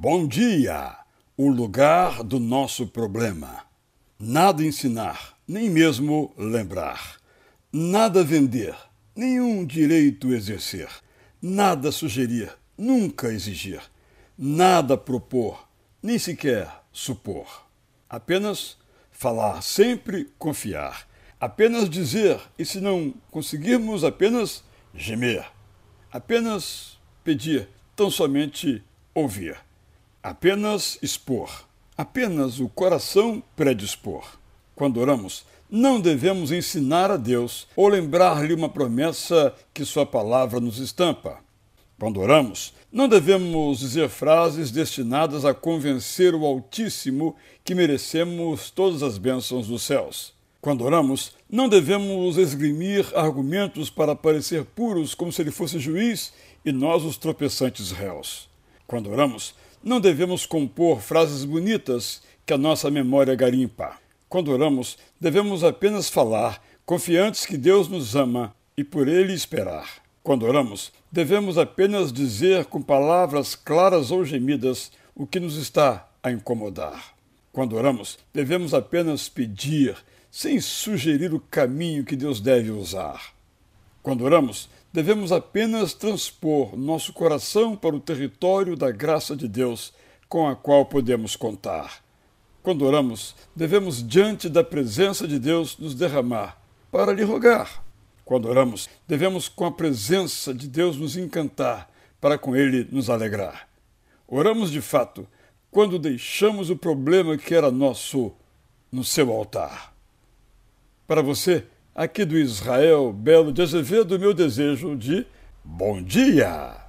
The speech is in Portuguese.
Bom dia! O lugar do nosso problema. Nada ensinar, nem mesmo lembrar. Nada vender, nenhum direito exercer. Nada sugerir, nunca exigir. Nada propor, nem sequer supor. Apenas falar, sempre confiar. Apenas dizer, e se não conseguirmos, apenas gemer. Apenas pedir, tão somente ouvir. Apenas expor. Apenas o coração predispor. Quando oramos, não devemos ensinar a Deus ou lembrar-lhe uma promessa que Sua palavra nos estampa. Quando oramos, não devemos dizer frases destinadas a convencer o Altíssimo que merecemos todas as bênçãos dos céus. Quando oramos, não devemos esgrimir argumentos para parecer puros como se ele fosse juiz e nós os tropeçantes réus. Quando oramos, não devemos compor frases bonitas que a nossa memória garimpa. Quando oramos, devemos apenas falar, confiantes que Deus nos ama e por Ele esperar. Quando oramos, devemos apenas dizer com palavras claras ou gemidas o que nos está a incomodar. Quando oramos, devemos apenas pedir, sem sugerir o caminho que Deus deve usar. Quando oramos, devemos apenas transpor nosso coração para o território da graça de Deus com a qual podemos contar. Quando oramos, devemos, diante da presença de Deus, nos derramar para lhe rogar. Quando oramos, devemos, com a presença de Deus, nos encantar para com ele nos alegrar. Oramos de fato quando deixamos o problema que era nosso no seu altar. Para você, aqui do Israel Belo de Azevedo, meu desejo de bom dia!